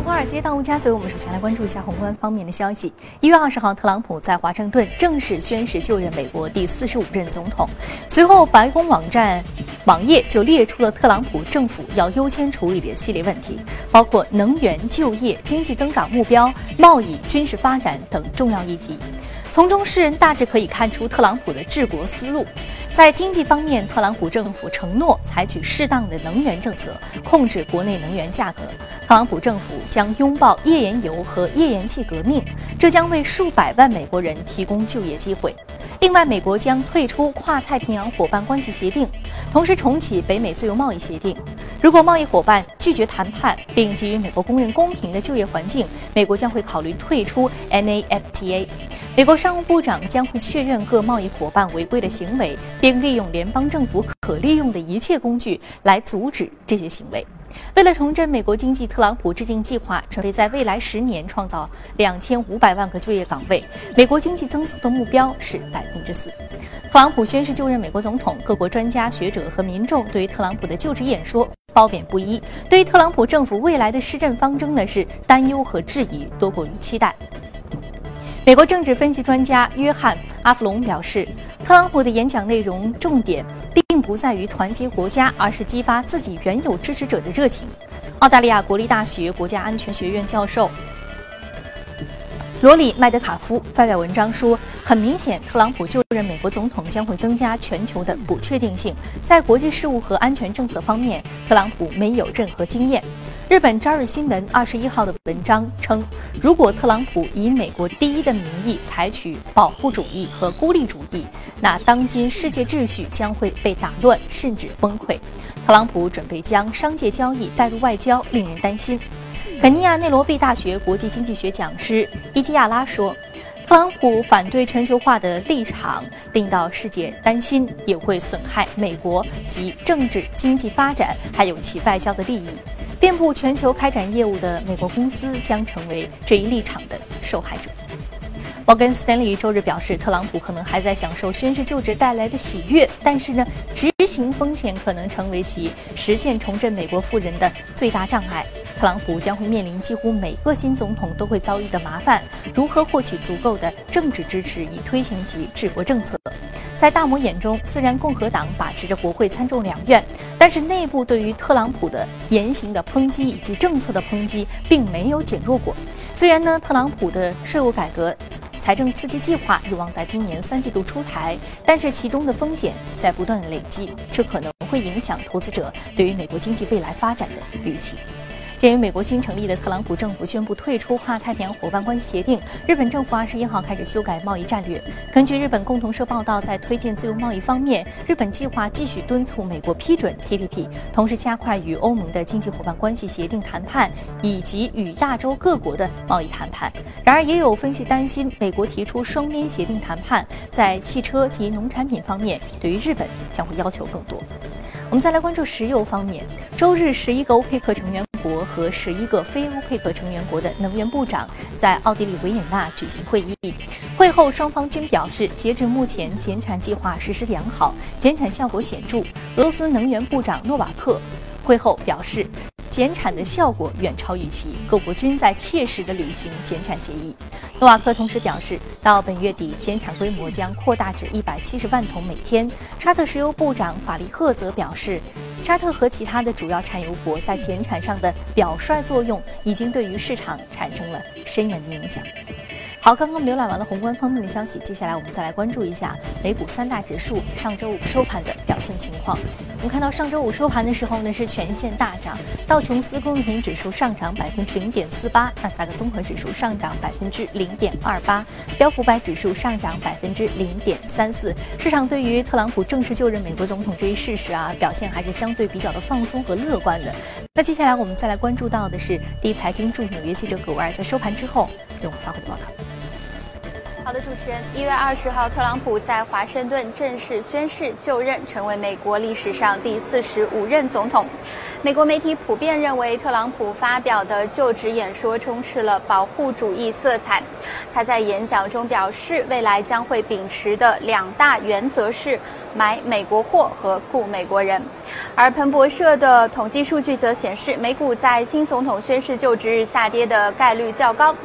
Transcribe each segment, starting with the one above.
华尔街到陆家嘴，我们首先来关注一下宏观方面的消息。一月二十号，特朗普在华盛顿正式宣誓就任美国第四十五任总统。随后，白宫网站网页就列出了特朗普政府要优先处理的系列问题，包括能源、就业、经济增长目标、贸易、军事发展等重要议题。从中，世人大致可以看出特朗普的治国思路。在经济方面，特朗普政府承诺采取适当的能源政策，控制国内能源价格。特朗普政府将拥抱页岩油和页岩气革命，这将为数百万美国人提供就业机会。另外，美国将退出跨太平洋伙伴关系协定，同时重启北美自由贸易协定。如果贸易伙伴拒绝谈判并给予美国工人公平的就业环境，美国将会考虑退出 NAFTA。美国商务部长将会确认各贸易伙伴违规的行为，并利用联邦政府可利用的一切工具来阻止这些行为。为了重振美国经济，特朗普制定计划，准备在未来十年创造两千五百万个就业岗位。美国经济增速的目标是百分之四。特朗普宣誓就任美国总统，各国专家学者和民众对于特朗普的就职演说褒贬不一。对于特朗普政府未来的施政方针呢，是担忧和质疑多过于期待。美国政治分析专家约翰·阿弗隆表示，特朗普的演讲内容重点并不在于团结国家，而是激发自己原有支持者的热情。澳大利亚国立大学国家安全学院教授。罗里·麦德卡夫发表文章说：“很明显，特朗普就任美国总统将会增加全球的不确定性。在国际事务和安全政策方面，特朗普没有任何经验。”日本朝日新闻二十一号的文章称：“如果特朗普以美国第一的名义采取保护主义和孤立主义，那当今世界秩序将会被打乱，甚至崩溃。特朗普准备将商界交易带入外交，令人担心。”肯尼亚内罗毕大学国际经济学讲师伊基亚拉说：“特朗普反对全球化的立场令到世界担心，也会损害美国及政治经济发展，还有其外交的利益。遍布全球开展业务的美国公司将成为这一立场的受害者。”摩根斯坦利周日表示，特朗普可能还在享受宣誓就职带来的喜悦，但是呢，只行风险可能成为其实现重振美国富人的最大障碍。特朗普将会面临几乎每个新总统都会遭遇的麻烦：如何获取足够的政治支持以推行其治国政策？在大摩眼中，虽然共和党把持着国会参众两院，但是内部对于特朗普的言行的抨击以及政策的抨击并没有减弱过。虽然呢，特朗普的税务改革。财政刺激计划有望在今年三季度出台，但是其中的风险在不断累积，这可能会影响投资者对于美国经济未来发展的预期。鉴于美国新成立的特朗普政府宣布退出跨太平洋伙伴关系协定，日本政府二十一号开始修改贸易战略。根据日本共同社报道，在推进自由贸易方面，日本计划继续敦促美国批准 TPP，同时加快与欧盟的经济伙伴关系协定谈判以及与亚洲各国的贸易谈判。然而，也有分析担心，美国提出双边协定谈判，在汽车及农产品方面，对于日本将会要求更多。我们再来关注石油方面，周日，十一个欧佩克成员。国和十一个非欧佩克成员国的能源部长在奥地利维也纳举行会议。会后，双方均表示，截至目前，减产计划实施良好，减产效果显著。俄罗斯能源部长诺瓦克会后表示。减产的效果远超预期，各国均在切实地履行减产协议。诺瓦克同时表示，到本月底，减产规模将扩大至一百七十万桶每天。沙特石油部长法利赫则表示，沙特和其他的主要产油国在减产上的表率作用，已经对于市场产生了深远的影响。好，刚刚浏览完了宏观方面的消息，接下来我们再来关注一下美股三大指数上周五收盘的表现情况。我们看到上周五收盘的时候呢，是全线大涨，道琼斯工业平指数上涨百分之零点四八，纳斯达克综合指数上涨百分之零点二八，标普百指数上涨百分之零点三四。市场对于特朗普正式就任美国总统这一事实啊，表现还是相对比较的放松和乐观的。那接下来我们再来关注到的是第一财经驻纽约记者葛维尔在收盘之后给我们发回的报道。好的，主持人，一月二十号，特朗普在华盛顿正式宣誓就任，成为美国历史上第四十五任总统。美国媒体普遍认为，特朗普发表的就职演说充斥了保护主义色彩。他在演讲中表示，未来将会秉持的两大原则是买美国货和雇美国人。而彭博社的统计数据则显示，美股在新总统宣誓就职日下跌的概率较高。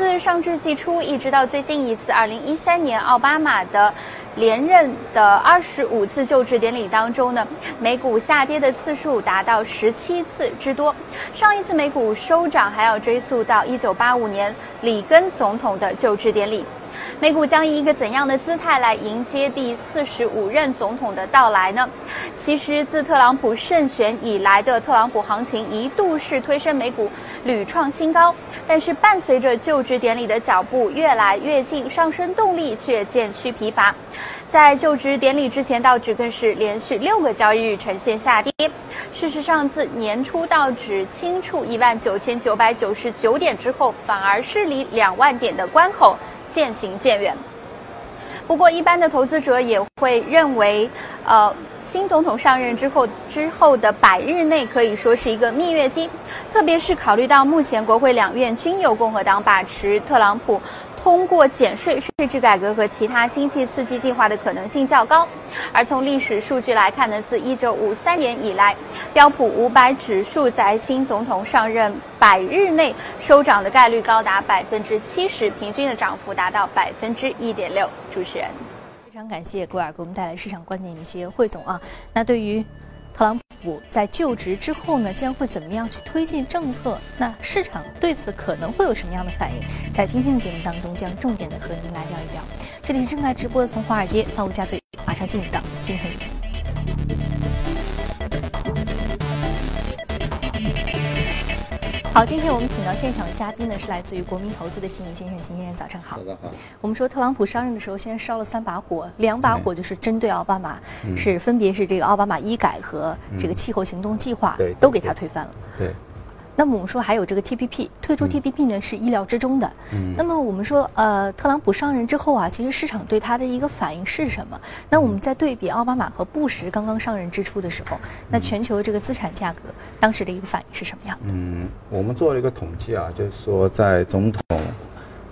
自上世纪初一直到最近一次2013年奥巴马的连任的25次就职典礼当中呢，美股下跌的次数达到17次之多。上一次美股收涨还要追溯到1985年里根总统的就职典礼。美股将以一个怎样的姿态来迎接第四十五任总统的到来呢？其实，自特朗普胜选以来的特朗普行情一度是推升美股屡创新高，但是伴随着就职典礼的脚步越来越近，上升动力却渐趋疲乏。在就职典礼之前，道指更是连续六个交易日呈现下跌。事实上，自年初道指轻触一万九千九百九十九点之后，反而是离两万点的关口。渐行渐远。不过，一般的投资者也会认为，呃，新总统上任之后之后的百日内可以说是一个蜜月期，特别是考虑到目前国会两院均由共和党把持，特朗普。通过减税、税制改革和其他经济刺激计划的可能性较高，而从历史数据来看呢，自1953年以来，标普500指数在新总统上任百日内收涨的概率高达百分之七十，平均的涨幅达到百分之一点六。主持人，非常感谢郭尔给我们带来市场观点的一些汇总啊。那对于。特朗普在就职之后呢，将会怎么样去推进政策？那市场对此可能会有什么样的反应？在今天的节目当中，将重点的和您来聊一聊。这里是正在直播的，从华尔街到陆家嘴，马上进入到今天的节目。好，今天我们请到现场的嘉宾呢，是来自于国民投资的新闻先生，秦先生，早上好。早上好。我们说特朗普上任的时候，先烧了三把火，两把火就是针对奥巴马，是分别是这个奥巴马医改和这个气候行动计划，都给他推翻了。对。那么我们说还有这个 TPP 退出 TPP 呢是意料之中的。嗯。那么我们说呃特朗普上任之后啊，其实市场对他的一个反应是什么？那我们在对比奥巴马和布什刚刚上任之初的时候，那全球这个资产价格当时的一个反应是什么样的？嗯，我们做了一个统计啊，就是说在总统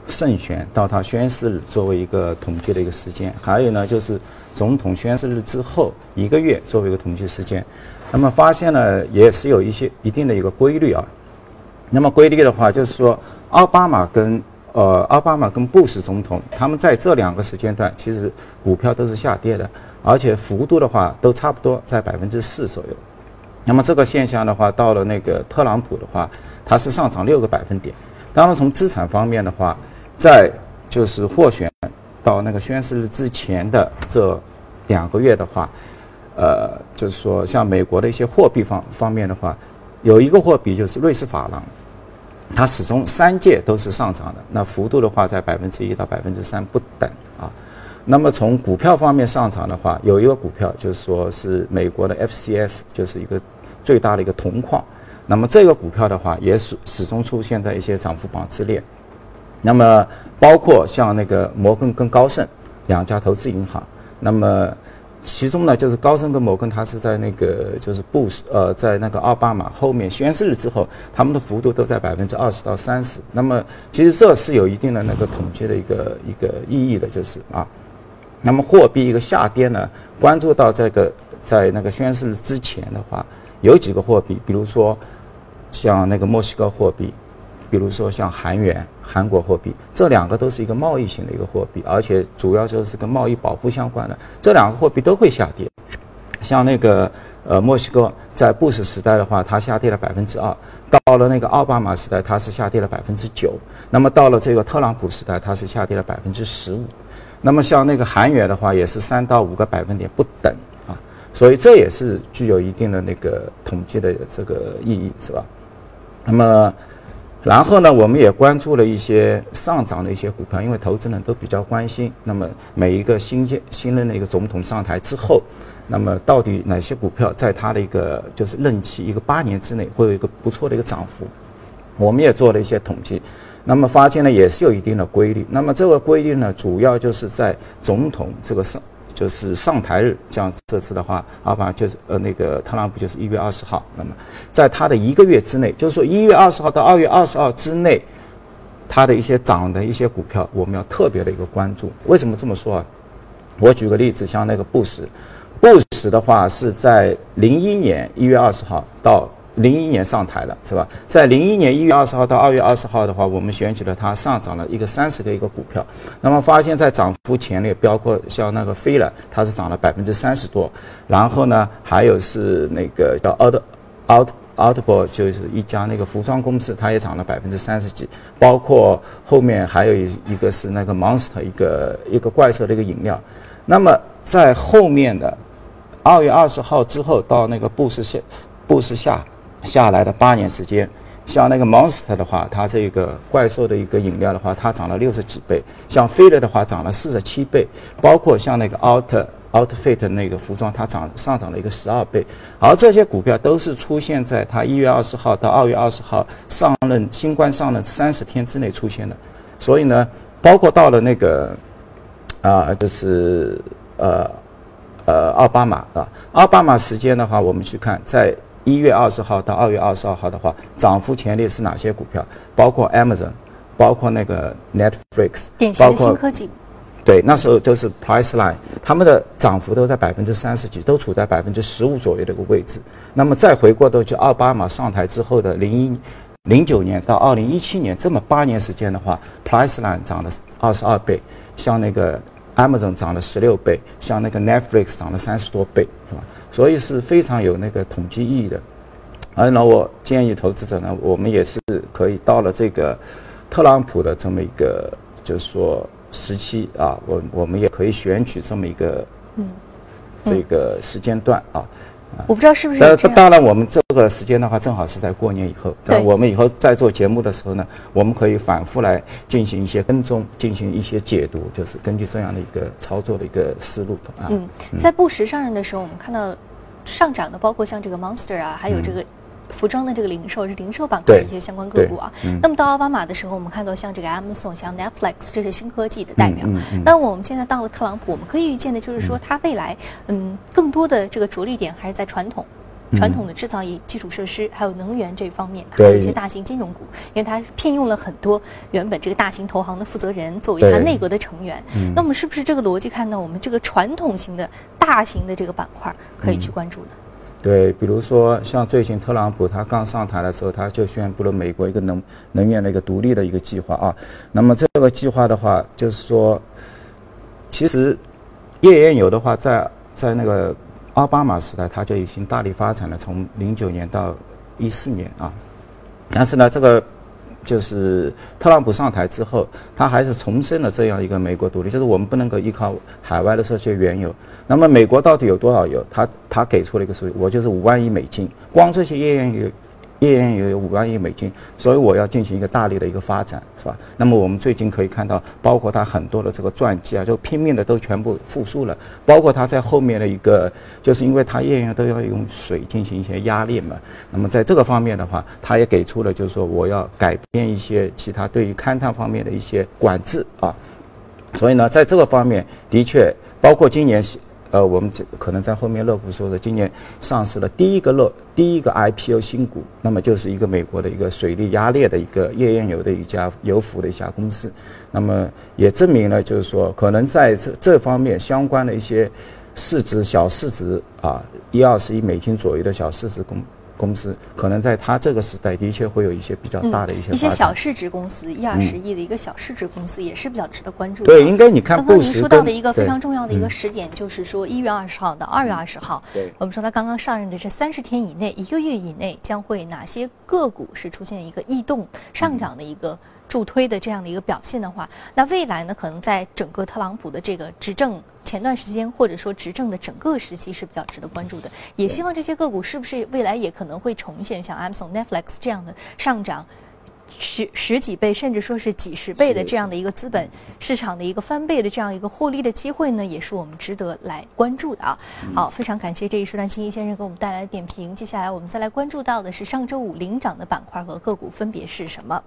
胜选到他宣誓日作为一个统计的一个时间，还有呢就是总统宣誓日之后一个月作为一个统计时间，那么发现呢也是有一些一定的一个规律啊。那么规律的话，就是说，奥巴马跟呃奥巴马跟布什总统，他们在这两个时间段，其实股票都是下跌的，而且幅度的话都差不多在百分之四左右。那么这个现象的话，到了那个特朗普的话，它是上涨六个百分点。当然从资产方面的话，在就是获选到那个宣誓日之前的这两个月的话，呃，就是说像美国的一些货币方方面的话。有一个货币就是瑞士法郎，它始终三届都是上涨的，那幅度的话在百分之一到百分之三不等啊。那么从股票方面上涨的话，有一个股票就是说是美国的 FCS，就是一个最大的一个铜矿。那么这个股票的话也始始终出现在一些涨幅榜之列。那么包括像那个摩根跟高盛两家投资银行，那么。其中呢，就是高盛跟摩根，他是在那个就是布什呃，在那个奥巴马后面宣誓了之后，他们的幅度都在百分之二十到三十。那么其实这是有一定的那个统计的一个一个意义的，就是啊，那么货币一个下跌呢，关注到这个在那个宣誓日之前的话，有几个货币，比如说像那个墨西哥货币。比如说像韩元、韩国货币，这两个都是一个贸易型的一个货币，而且主要就是跟贸易保护相关的。这两个货币都会下跌。像那个呃墨西哥在布什时代的话，它下跌了百分之二；到了那个奥巴马时代，它是下跌了百分之九。那么到了这个特朗普时代，它是下跌了百分之十五。那么像那个韩元的话，也是三到五个百分点不等啊。所以这也是具有一定的那个统计的这个意义，是吧？那么。然后呢，我们也关注了一些上涨的一些股票，因为投资人都比较关心。那么每一个新建新任的一个总统上台之后，那么到底哪些股票在他的一个就是任期一个八年之内会有一个不错的一个涨幅？我们也做了一些统计，那么发现呢也是有一定的规律。那么这个规律呢，主要就是在总统这个上就是上台日，像这次的话，奥巴马就是呃那个特朗普就是一月二十号，那么在他的一个月之内，就是说一月二十号到二月二十号之内，他的一些涨的一些股票，我们要特别的一个关注。为什么这么说啊？我举个例子，像那个布什，布什的话是在零一年一月二十号到。零一年上台了，是吧？在零一年一月二十号到二月二十号的话，我们选取了它上涨了一个三十的一个股票。那么发现，在涨幅前列，包括像那个飞了，它是涨了百分之三十多。然后呢，还有是那个叫 Out Out Outbo，就是一家那个服装公司，它也涨了百分之三十几。包括后面还有一一个是那个 Monster，一个一个怪兽的一个饮料。那么在后面的二月二十号之后，到那个布什下布什下。下来的八年时间，像那个 Monster 的话，它这个怪兽的一个饮料的话，它涨了六十几倍；像飞乐的话，涨了四十七倍；包括像那个 Out Outfit 那个服装，它涨上涨了一个十二倍。而这些股票都是出现在它一月二十号到二月二十号上任新官上任三十天之内出现的。所以呢，包括到了那个啊，就是呃呃奥巴马啊，奥巴马时间的话，我们去看在。一月二十号到二月二十二号的话，涨幅前列是哪些股票？包括 Amazon，包括那个 Netflix，典型的新科技。对，那时候都是 Priceline，他们的涨幅都在百分之三十几，都处在百分之十五左右的一个位置。那么再回过头去，奥巴马上台之后的零一零九年到二零一七年这么八年时间的话，Priceline 涨了二十二倍，像那个 Amazon 涨了十六倍，像那个 Netflix 涨了三十多倍，是吧？所以是非常有那个统计意义的，而呢，我建议投资者呢，我们也是可以到了这个特朗普的这么一个就是说时期啊，我我们也可以选取这么一个嗯这个时间段啊。我不知道是不是。呃，当然，我们这个时间的话，正好是在过年以后。对。我们以后在做节目的时候呢，我们可以反复来进行一些跟踪，进行一些解读，就是根据这样的一个操作的一个思路啊。嗯，在布什上任的时候，我们看到上涨的，包括像这个 Monster 啊，还有这个。服装的这个零售是零售板块的一些相关个股啊。那么到奥巴马的时候，我们看到像这个 Amazon、像 Netflix，这是新科技的代表。那我们现在到了特朗普，我们可以预见的就是说，他未来嗯更多的这个着力点还是在传统、传统的制造业、基础设施，还有能源这方面，还有一些大型金融股，因为它聘用了很多原本这个大型投行的负责人作为它内阁的成员。那我们是不是这个逻辑看到我们这个传统型的大型的这个板块可以去关注呢？对，比如说像最近特朗普他刚上台的时候，他就宣布了美国一个能能源的一个独立的一个计划啊。那么这个计划的话，就是说，其实页岩油的话，在在那个奥巴马时代，它就已经大力发展了，从零九年到一四年啊。但是呢，这个。就是特朗普上台之后，他还是重申了这样一个美国独立，就是我们不能够依靠海外的这些原油。那么美国到底有多少油？他他给出了一个数据，我就是五万亿美金，光这些页岩油。页岩油有五万亿美金，所以我要进行一个大力的一个发展，是吧？那么我们最近可以看到，包括他很多的这个传记啊，就拼命的都全部复述了。包括他在后面的一个，就是因为他页岩都要用水进行一些压力嘛。那么在这个方面的话，他也给出了，就是说我要改变一些其他对于勘探方面的一些管制啊。所以呢，在这个方面的确，包括今年。呃，我们这可能在后面乐福说的，今年上市了第一个乐第一个 IPO 新股，那么就是一个美国的一个水力压裂的一个页岩油的一家油服的一家公司，那么也证明了就是说，可能在这这方面相关的一些市值小市值啊，一二十亿美金左右的小市值公。公司可能在它这个时代的确会有一些比较大的一些一些小市值公司，一二十亿的一个小市值公司也是比较值得关注的。对，应该你看，刚刚您说到的一个非常重要的一个时点，就是说一月二十号到二月二十号，对，我们说他刚刚上任的这三十天以内，一个月以内将会哪些个股是出现一个异动上涨的一个助推的这样的一个表现的话，那未来呢，可能在整个特朗普的这个执政。前段时间或者说执政的整个时期是比较值得关注的，也希望这些个股是不是未来也可能会重现像 Amazon、Netflix 这样的上涨，十十几倍，甚至说是几十倍的这样的一个资本市场的一个翻倍的这样一个获利的机会呢，也是我们值得来关注的啊。好，非常感谢这一时段青衣先生给我们带来的点评。接下来我们再来关注到的是上周五领涨的板块和个股分别是什么？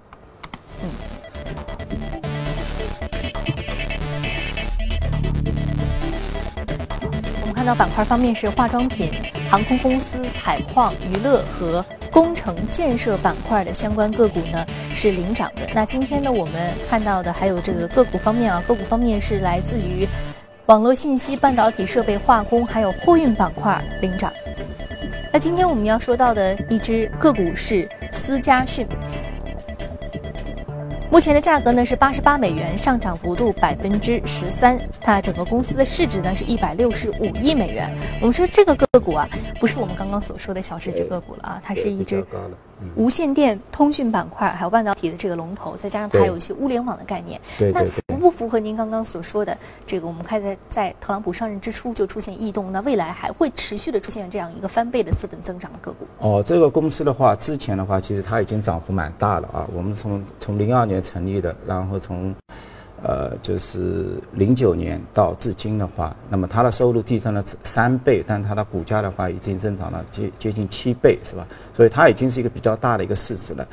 我们看到板块方面是化妆品、航空公司、采矿、娱乐和。工程建设板块的相关个股呢是领涨的。那今天呢，我们看到的还有这个个股方面啊，个股方面是来自于网络信息、半导体设备、化工还有货运板块领涨。那今天我们要说到的一只个股是思佳讯。目前的价格呢是八十八美元，上涨幅度百分之十三。它整个公司的市值呢是一百六十五亿美元。我们说这个个股啊，不是我们刚刚所说的小市值个股了啊，它是一只。无线电通讯板块，还有半导体的这个龙头，再加上它有一些物联网的概念，那符不符合您刚刚所说的这个？我们看在在特朗普上任之初就出现异动，那未来还会持续的出现这样一个翻倍的资本增长的个股？哦，这个公司的话，之前的话其实它已经涨幅蛮大了啊。我们从从零二年成立的，然后从。呃，就是零九年到至今的话，那么它的收入递增了三倍，但它的股价的话已经增长了接接近七倍，是吧？所以它已经是一个比较大的一个市值了。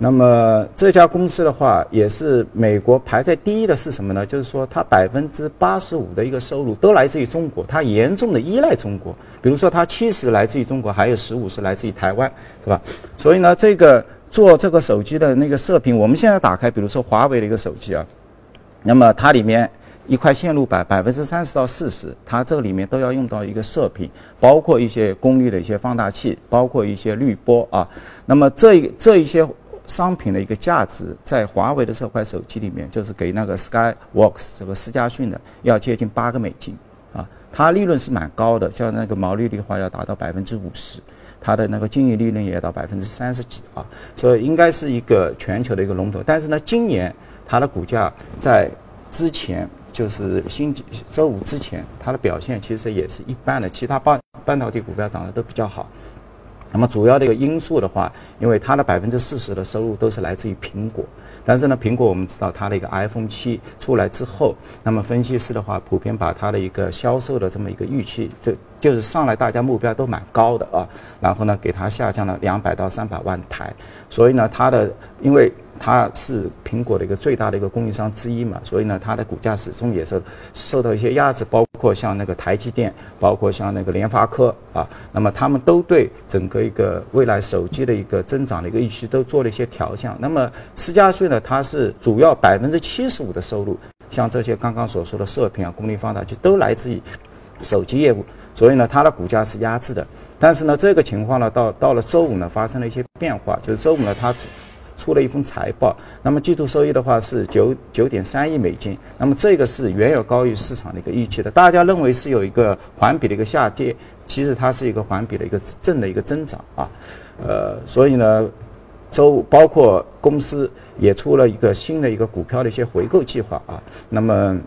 那么这家公司的话，也是美国排在第一的是什么呢？就是说它百分之八十五的一个收入都来自于中国，它严重的依赖中国。比如说它七十来自于中国，还有十五是来自于台湾，是吧？所以呢，这个做这个手机的那个射频，我们现在打开，比如说华为的一个手机啊。那么它里面一块线路板百分之三十到四十，它这里面都要用到一个射频，包括一些功率的一些放大器，包括一些滤波啊。那么这这一些商品的一个价值，在华为的这块手机里面，就是给那个 Skyworks 这个思佳讯的要接近八个美金啊。它利润是蛮高的，像那个毛利率的话要达到百分之五十，它的那个经营利润也要到百分之三十几啊，所以应该是一个全球的一个龙头。但是呢，今年。它的股价在之前，就是星期周五之前，它的表现其实也是一般的。其他半半导体股票涨得都比较好。那么主要的一个因素的话，因为它的百分之四十的收入都是来自于苹果。但是呢，苹果我们知道它的一个 iPhone 七出来之后，那么分析师的话普遍把它的一个销售的这么一个预期，就就是上来大家目标都蛮高的啊。然后呢，给它下降了两百到三百万台。所以呢，它的因为。它是苹果的一个最大的一个供应商之一嘛，所以呢，它的股价始终也是受到一些压制，包括像那个台积电，包括像那个联发科啊，那么他们都对整个一个未来手机的一个增长的一个预期都做了一些调降。那么思佳讯呢，它是主要百分之七十五的收入，像这些刚刚所说的射频啊、功率放大器都来自于手机业务，所以呢，它的股价是压制的。但是呢，这个情况呢，到到了周五呢，发生了一些变化，就是周五呢，它。出了一份财报，那么季度收益的话是九九点三亿美金，那么这个是远远高于市场的一个预期的。大家认为是有一个环比的一个下跌，其实它是一个环比的一个正的一个增长啊。呃，所以呢，周五包括公司也出了一个新的一个股票的一些回购计划啊，那么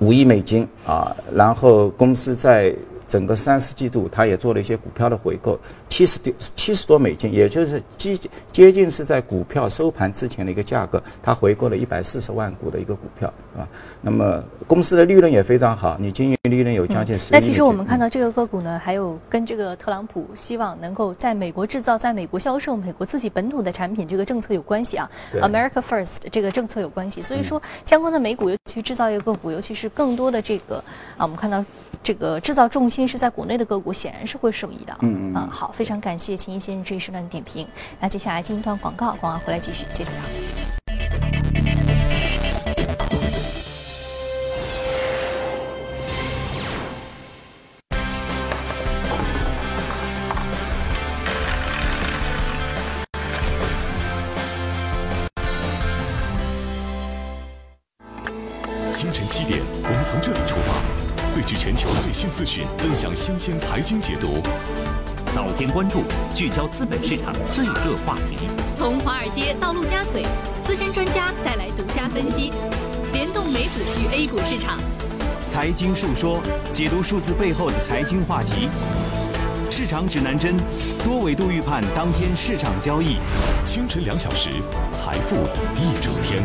五亿美金啊，然后公司在。整个三四季度，它也做了一些股票的回购，七十多七十多美金，也就是接接近是在股票收盘之前的一个价格，它回购了一百四十万股的一个股票，啊，那么公司的利润也非常好，你经营利润有将近十。那其实我们看到这个个股呢，还有跟这个特朗普希望能够在美国制造、在美国销售美国自己本土的产品这个政策有关系啊，America First 这个政策有关系，所以说相关的美股，尤其制造业个股，尤其是更多的这个啊，我们看到。这个制造重心是在国内的个股，显然是会受益的。嗯嗯。好，非非常感谢秦一先生这一时段的点评。那接下来进一段广告，广告回来继续接着聊。清晨七点，我们从这里出发。汇聚全球最新资讯，分享新鲜财经解读。关注，聚焦资本市场最热话题。从华尔街到陆家嘴，资深专家带来独家分析，联动美股与 A 股市场。财经述说，解读数字背后的财经话题。市场指南针，多维度预判当天市场交易。清晨两小时，财富一整天。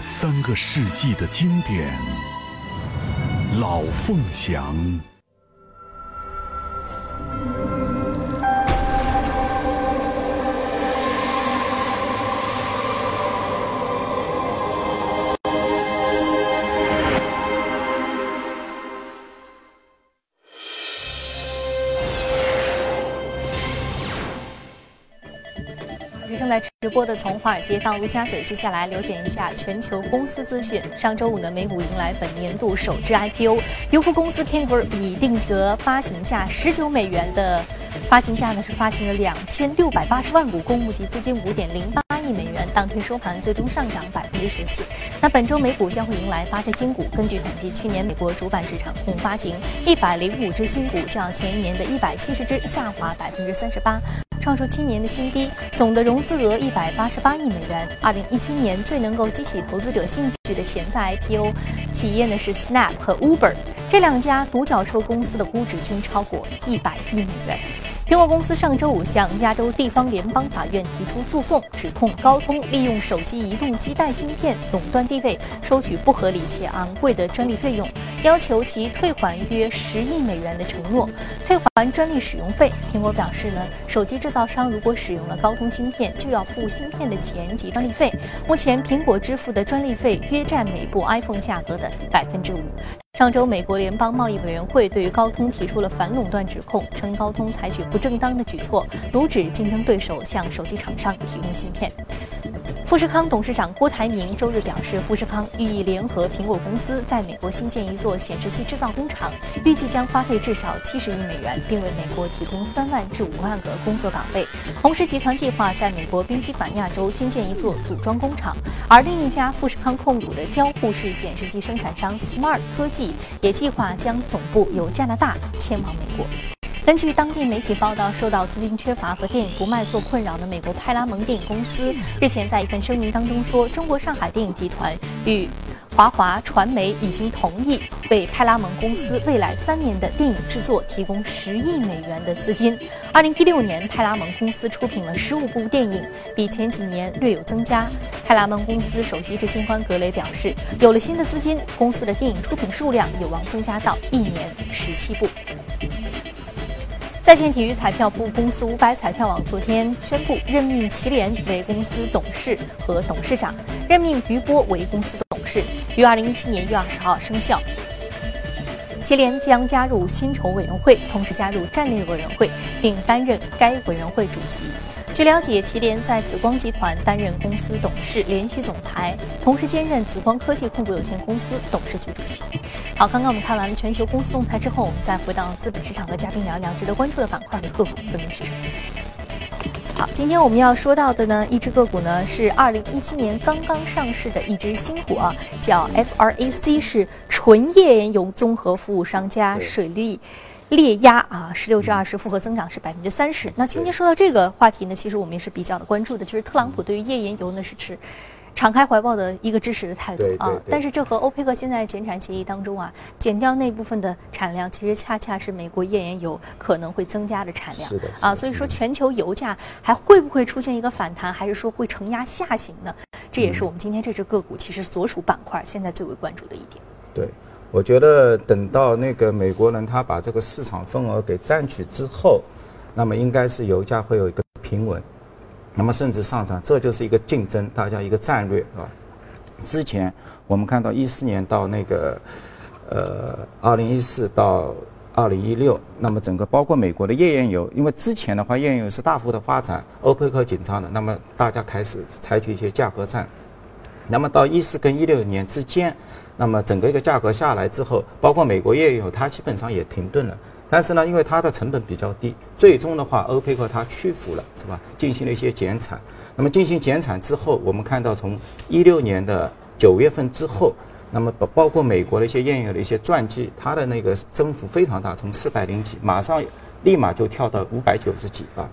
三个世纪的经典，老凤祥。在直播的从华尔街到陆家嘴，接下来了解一下全球公司资讯。上周五呢，美股迎来本年度首支 IPO，优付公司 Canva 以定额发行价十九美元的发行价呢，是发行了两千六百八十万股公募集资金五点零八亿美元，当天收盘最终上涨百分之十四。那本周美股将会迎来八只新股，根据统计，去年美国主板市场共发行一百零五只新股，较前一年的一百七十只下滑百分之三十八。创出七年的新低，总的融资额一百八十八亿美元。二零一七年最能够激起投资者兴趣的潜在 IPO 企业呢是 Snap 和 Uber，这两家独角兽公司的估值均超过一百亿美元。苹果公司上周五向亚洲地方联邦法院提出诉讼，指控高通利用手机移动基带芯片垄断地位，收取不合理且昂贵的专利费用，要求其退还约十亿美元的承诺，退还专利使用费。苹果表示呢，手机制造商如果使用了高通芯片，就要付芯片的钱及专利费。目前，苹果支付的专利费约占每部 iPhone 价格的百分之五。上周，美国联邦贸易委员会对于高通提出了反垄断指控，称高通采取不正当的举措，阻止竞争对手向手机厂商提供芯片。富士康董事长郭台铭周日表示，富士康寓意联合苹果公司在美国新建一座显示器制造工厂，预计将花费至少七十亿美元，并为美国提供三万至五万个工作岗位。同时，集团计划在美国宾夕法尼亚州新建一座组装工厂，而另一家富士康控股的交互式显示器生产商 Smart 科技。也计划将总部由加拿大迁往美国。根据当地媒体报道，受到资金缺乏和电影不卖座困扰的美国派拉蒙电影公司日前在一份声明当中说，中国上海电影集团与。华华传媒已经同意为派拉蒙公司未来三年的电影制作提供十亿美元的资金。二零一六年，派拉蒙公司出品了十五部电影，比前几年略有增加。派拉蒙公司首席执行官格雷表示，有了新的资金，公司的电影出品数量有望增加到一年十七部。在线体育彩票服务公司五百彩票网昨天宣布任命祁连为公司董事和董事长，任命于波为公司董事，于二零一七年一月二十号生效。祁连将加入薪酬委员会，同时加入战略委员会，并担任该委员会主席。据了解，祁连在紫光集团担任公司董事、联席总裁，同时兼任紫光科技控股有限公司董事局主席。好，刚刚我们看完了全球公司动态之后，我们再回到资本市场和嘉宾聊一聊值得关注的板块和个股分别是什么。好，今天我们要说到的呢，一只个股呢是二零一七年刚刚上市的一只新股啊，叫 FRAC，是纯页岩油综合服务商家水利。裂压啊，十六至二十复合增长是百分之三十。那今天说到这个话题呢，其实我们也是比较的关注的，就是特朗普对于页岩油呢是持敞开怀抱的一个支持的态度啊。但是这和欧佩克现在减产协议当中啊，减掉那部分的产量，其实恰恰是美国页岩油可能会增加的产量。啊，所以说全球油价还会不会出现一个反弹，还是说会承压下行呢？这也是我们今天这只个股其实所属板块现在最为关注的一点。对。我觉得等到那个美国人他把这个市场份额给占取之后，那么应该是油价会有一个平稳，那么甚至上涨，这就是一个竞争，大家一个战略啊。之前我们看到一四年到那个呃二零一四到二零一六，那么整个包括美国的页岩油，因为之前的话页岩油是大幅的发展，欧佩克紧张的，那么大家开始采取一些价格战，那么到一四跟一六年之间。那么整个一个价格下来之后，包括美国页岩油，它基本上也停顿了。但是呢，因为它的成本比较低，最终的话，欧佩克它屈服了，是吧？进行了一些减产。那么进行减产之后，我们看到从一六年的九月份之后，那么包包括美国的一些页岩油的一些钻记，它的那个增幅非常大，从四百零几马上立马就跳到五百九十几啊。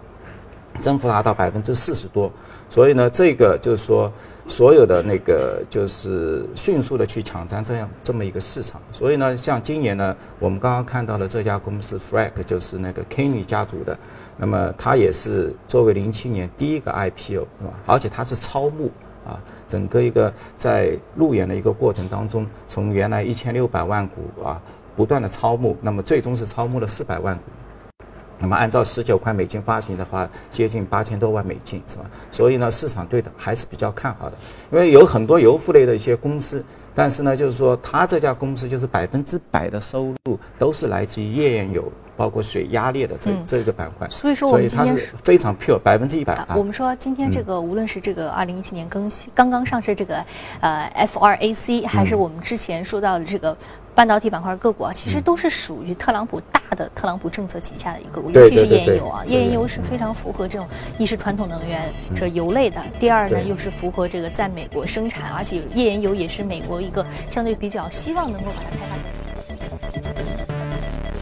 增幅达到百分之四十多。所以呢，这个就是说，所有的那个就是迅速的去抢占这样这么一个市场。所以呢，像今年呢，我们刚刚看到的这家公司 Frag，就是那个 Kenny 家族的，那么它也是作为零七年第一个 IPO，是吧？而且它是超募啊，整个一个在路演的一个过程当中，从原来一千六百万股啊，不断的超募，那么最终是超募了四百万股。那么按照十九块美金发行的话，接近八千多万美金，是吧？所以呢，市场对的还是比较看好的，因为有很多油服类的一些公司，但是呢，就是说它这家公司就是百分之百的收入都是来自于页岩油，包括水压裂的这这个板块。所以说我们今天是非常 pure，百分之一百。我们说今天这个无论是这个二零一七年更新刚刚上市这个呃 FRAC，还是我们之前说到的这个。半导体板块个股啊，其实都是属于特朗普大的特朗普政策旗下的一个股，尤其是页岩油啊，页岩油是非常符合这种一是传统能源这油类的，第二呢又是符合这个在美国生产，而且页岩油也是美国一个相对比较希望能够把它开发。